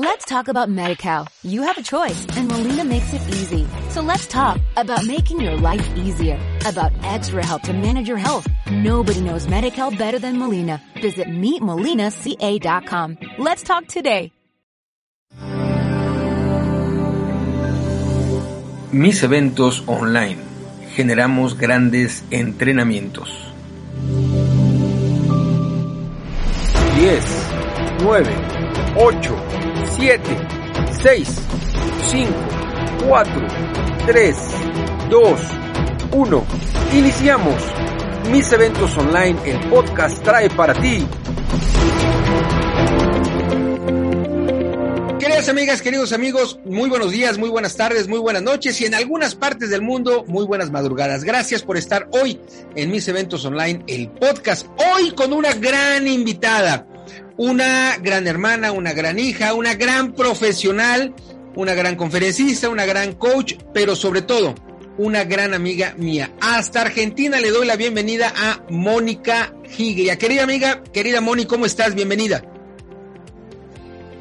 Let's talk about MediCal. You have a choice and Molina makes it easy. So let's talk about making your life easier, about extra help to manage your health. Nobody knows MediCal better than Molina. Visit meetmolinaca.com. Let's talk today. Mis eventos online. Generamos grandes entrenamientos. 10, 9, 8, 7, 6, 5, 4, 3, 2, 1. Iniciamos. Mis eventos online, el podcast trae para ti. Queridas amigas, queridos amigos, muy buenos días, muy buenas tardes, muy buenas noches y en algunas partes del mundo, muy buenas madrugadas. Gracias por estar hoy en mis eventos online, el podcast. Hoy con una gran invitada una gran hermana, una gran hija, una gran profesional, una gran conferencista, una gran coach, pero sobre todo una gran amiga mía. Hasta Argentina le doy la bienvenida a Mónica Gigria. Querida amiga, querida Moni, ¿cómo estás? Bienvenida.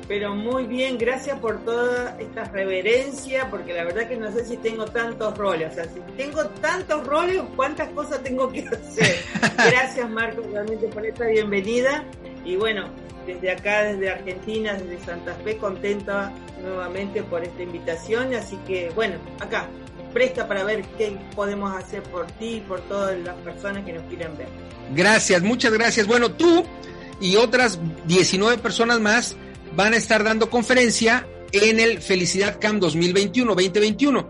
Pero muy bien, gracias por toda esta reverencia, porque la verdad que no sé si tengo tantos roles. O sea, si tengo tantos roles, ¿cuántas cosas tengo que hacer? Gracias, Marco, realmente por esta bienvenida. Y bueno, desde acá, desde Argentina, desde Santa Fe, contenta nuevamente por esta invitación. Así que, bueno, acá, presta para ver qué podemos hacer por ti y por todas las personas que nos quieran ver. Gracias, muchas gracias. Bueno, tú y otras 19 personas más van a estar dando conferencia en el Felicidad Camp 2021-2021.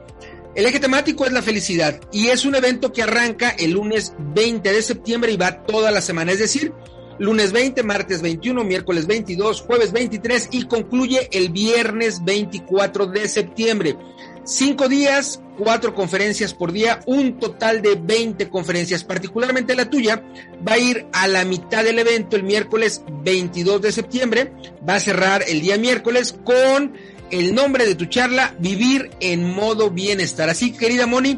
El eje temático es la felicidad y es un evento que arranca el lunes 20 de septiembre y va toda la semana, es decir, lunes 20, martes 21, miércoles 22, jueves 23 y concluye el viernes 24 de septiembre. Cinco días, cuatro conferencias por día, un total de 20 conferencias. Particularmente la tuya va a ir a la mitad del evento el miércoles 22 de septiembre. Va a cerrar el día miércoles con el nombre de tu charla, Vivir en modo bienestar. Así, querida Moni,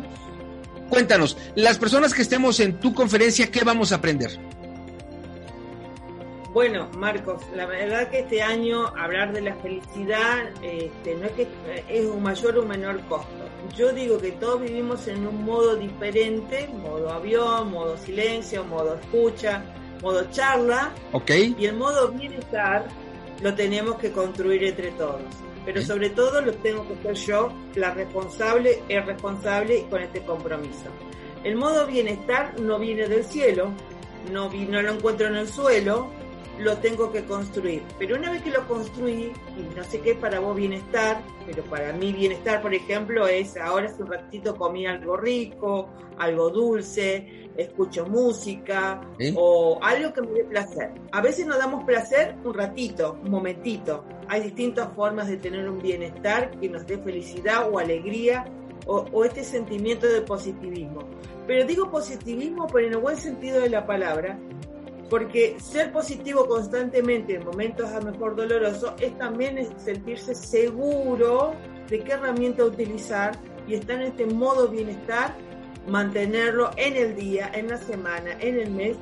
cuéntanos, las personas que estemos en tu conferencia, ¿qué vamos a aprender? Bueno, Marcos, la verdad que este año hablar de la felicidad este, no es que es un mayor o menor costo. Yo digo que todos vivimos en un modo diferente, modo avión, modo silencio, modo escucha, modo charla. Ok. Y el modo bienestar lo tenemos que construir entre todos. Pero sobre todo lo tengo que ser yo, la responsable, el responsable con este compromiso. El modo bienestar no viene del cielo, no, no lo encuentro en el suelo, lo tengo que construir. Pero una vez que lo construí, y no sé qué para vos bienestar, pero para mí bienestar, por ejemplo, es ahora hace un ratito comí algo rico, algo dulce, escucho música o algo que me dé placer. A veces nos damos placer un ratito, un momentito. Hay distintas formas de tener un bienestar que nos dé felicidad o alegría o, o este sentimiento de positivismo. Pero digo positivismo, pero en el buen sentido de la palabra, porque ser positivo constantemente en momentos a lo mejor dolorosos es también sentirse seguro de qué herramienta utilizar y estar en este modo bienestar, mantenerlo en el día, en la semana, en el mes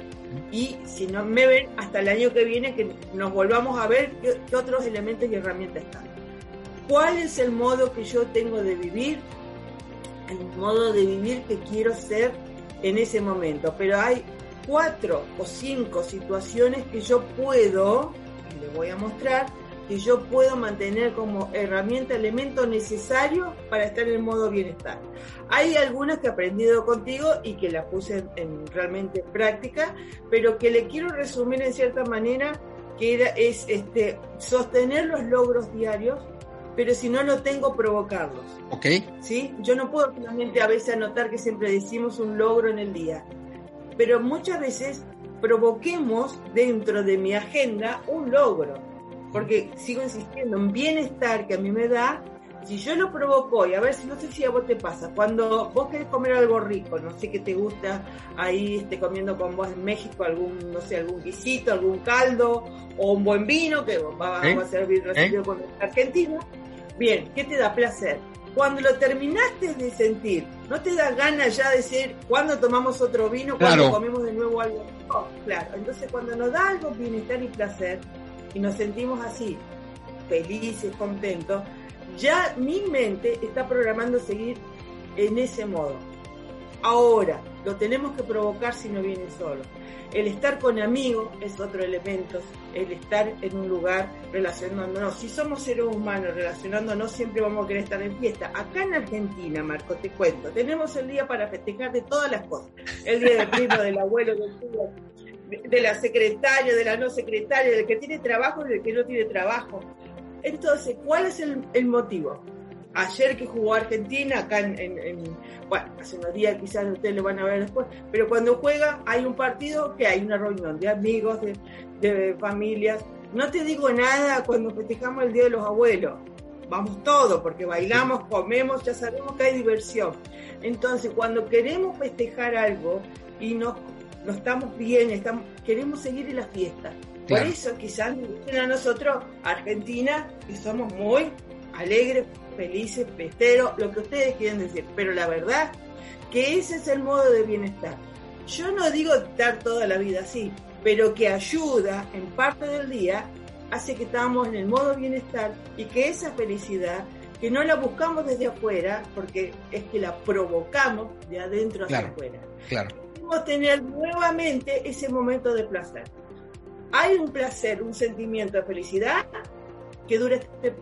y si no me ven hasta el año que viene que nos volvamos a ver qué, qué otros elementos y herramientas están. ¿Cuál es el modo que yo tengo de vivir? El modo de vivir que quiero ser en ese momento. Pero hay cuatro o cinco situaciones que yo puedo, y le voy a mostrar, que yo puedo mantener como herramienta, elemento necesario para estar en modo bienestar. Hay algunas que he aprendido contigo y que las puse en, realmente en práctica, pero que le quiero resumir en cierta manera, que era, es este, sostener los logros diarios, pero si no lo tengo, provocarlos. Ok. ¿Sí? Yo no puedo solamente a veces anotar que siempre decimos un logro en el día pero muchas veces provoquemos dentro de mi agenda un logro, porque sigo insistiendo, un bienestar que a mí me da, si yo lo provoco, y a ver si no sé si a vos te pasa, cuando vos querés comer algo rico, no sé qué te gusta ahí esté comiendo con vos en México algún, no sé, algún guisito, algún caldo, o un buen vino que va, ¿Eh? a servir recibido ¿Eh? con Argentina, bien, ¿qué te da placer? Cuando lo terminaste de sentir, ¿no te da ganas ya de decir cuándo tomamos otro vino, cuando comemos de nuevo algo? claro. Entonces, cuando nos da algo bienestar y placer y nos sentimos así, felices, contentos, ya mi mente está programando seguir en ese modo. Ahora, lo tenemos que provocar si no viene solo. El estar con amigos es otro elemento, el estar en un lugar relacionándonos. Si somos seres humanos relacionándonos, siempre vamos a querer estar en fiesta. Acá en Argentina, Marco, te cuento, tenemos el día para festejar de todas las cosas. El día del primo, del abuelo, del tío, de la secretaria, de la no secretaria, del que tiene trabajo y del que no tiene trabajo. Entonces, ¿cuál es el, el motivo? Ayer que jugó Argentina, acá en, bueno, hace unos días quizás ustedes lo van a ver después, pero cuando juega hay un partido que hay una reunión de amigos, de, familias. No te digo nada cuando festejamos el Día de los Abuelos, vamos todos, porque bailamos, comemos, ya sabemos que hay diversión. Entonces, cuando queremos festejar algo y no, no estamos bien, estamos, queremos seguir en la fiesta. Por eso quizás a nosotros, Argentina, que somos muy alegres, felices, festeros, lo que ustedes quieren decir. Pero la verdad que ese es el modo de bienestar. Yo no digo estar toda la vida así, pero que ayuda en parte del día, hace que estamos en el modo bienestar y que esa felicidad, que no la buscamos desde afuera, porque es que la provocamos de adentro hacia afuera. Claro. Podemos tener nuevamente ese momento de placer. Hay un placer, un sentimiento de felicidad que dura este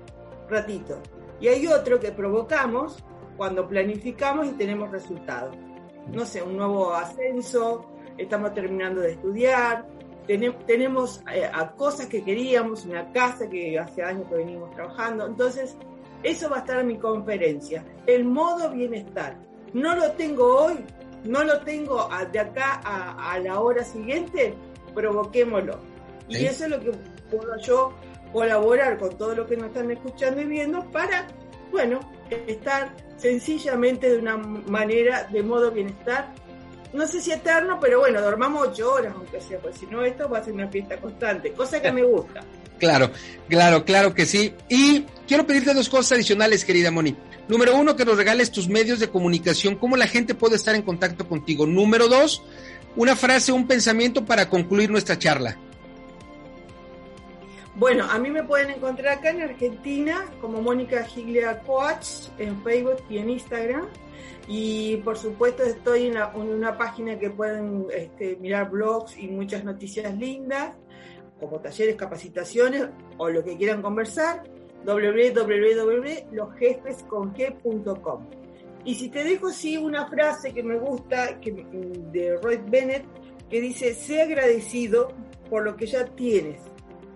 ratito. Y hay otro que provocamos cuando planificamos y tenemos resultados. No sé, un nuevo ascenso, estamos terminando de estudiar, tenemos eh, a cosas que queríamos, una casa que hace años que venimos trabajando. Entonces, eso va a estar en mi conferencia. El modo bienestar. No lo tengo hoy, no lo tengo de acá a, la hora siguiente, provoquémoslo. Y eso es lo que puedo yo colaborar con todo lo que nos están escuchando y viendo para, bueno, estar sencillamente de una manera, de modo bienestar. No sé si eterno, pero bueno, dormamos ocho horas, aunque sea, pues si no, esto va a ser una fiesta constante, cosa que me gusta. Claro, claro, claro que sí. Y quiero pedirte dos cosas adicionales, querida Moni. Número uno, que nos regales tus medios de comunicación, cómo la gente puede estar en contacto contigo. Número dos, una frase, un pensamiento para concluir nuestra charla. Bueno, a mí me pueden encontrar acá en Argentina como Mónica Giglia Coach en Facebook y en Instagram. Y por supuesto estoy en, una página que pueden este, mirar blogs y muchas noticias lindas, como talleres, capacitaciones o lo que quieran conversar, www.losjefescong.com. Y si te dejo sí una frase que me gusta que, de Roy Bennett, que dice, sé agradecido por lo que ya tienes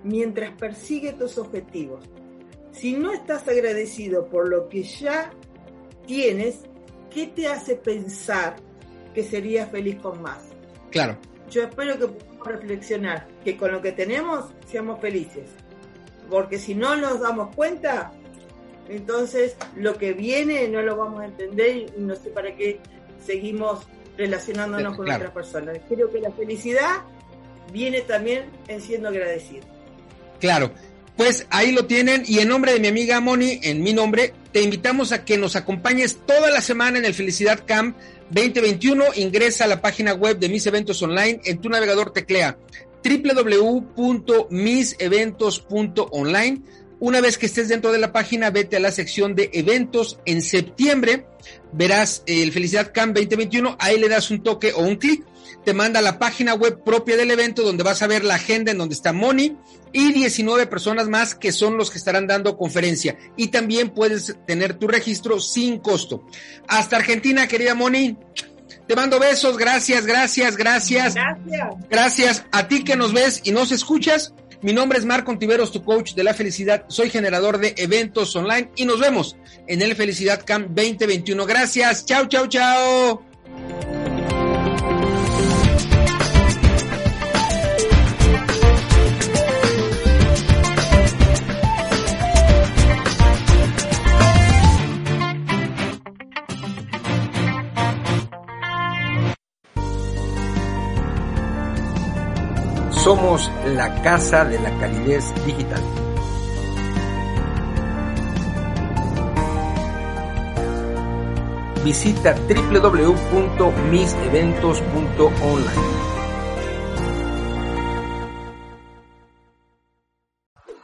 mientras persigue tus objetivos. Si no estás agradecido por lo que ya tienes, ¿qué te hace pensar que serías feliz con más? Claro. Yo espero que podamos reflexionar, que con lo que tenemos seamos felices. Porque si no nos damos cuenta, entonces lo que viene no lo vamos a entender y no sé para qué seguimos relacionándonos con otras personas. Creo que la felicidad viene también en siendo agradecido. Claro. Pues ahí lo tienen y en nombre de mi amiga Moni, en mi nombre, te invitamos a que nos acompañes toda la semana en el Felicidad Camp 2021. Ingresa a la página web de mis eventos online. En tu navegador teclea www.miseventos.online. Una vez que estés dentro de la página, vete a la sección de eventos. En septiembre verás el Felicidad Camp 2021. Ahí le das un toque o un clic te manda a la página web propia del evento donde vas a ver la agenda en donde está Moni y 19 personas más que son los que estarán dando conferencia. Y también puedes tener tu registro sin costo. Hasta Argentina, querida Moni. Te mando besos, gracias, gracias, gracias. Gracias. Gracias a ti que nos ves y nos escuchas. Mi nombre es Marco Ontiveros, tu coach de la felicidad. Soy generador de eventos online y nos vemos en el Felicidad Camp 2021. Gracias. Chao, chao, chao. Somos la casa de la calidez digital. Visita www.miseventos.online.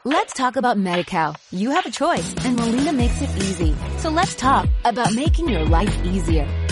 Let's talk about MediCal. You have a choice and Molina makes it easy. So let's talk about making your life easier,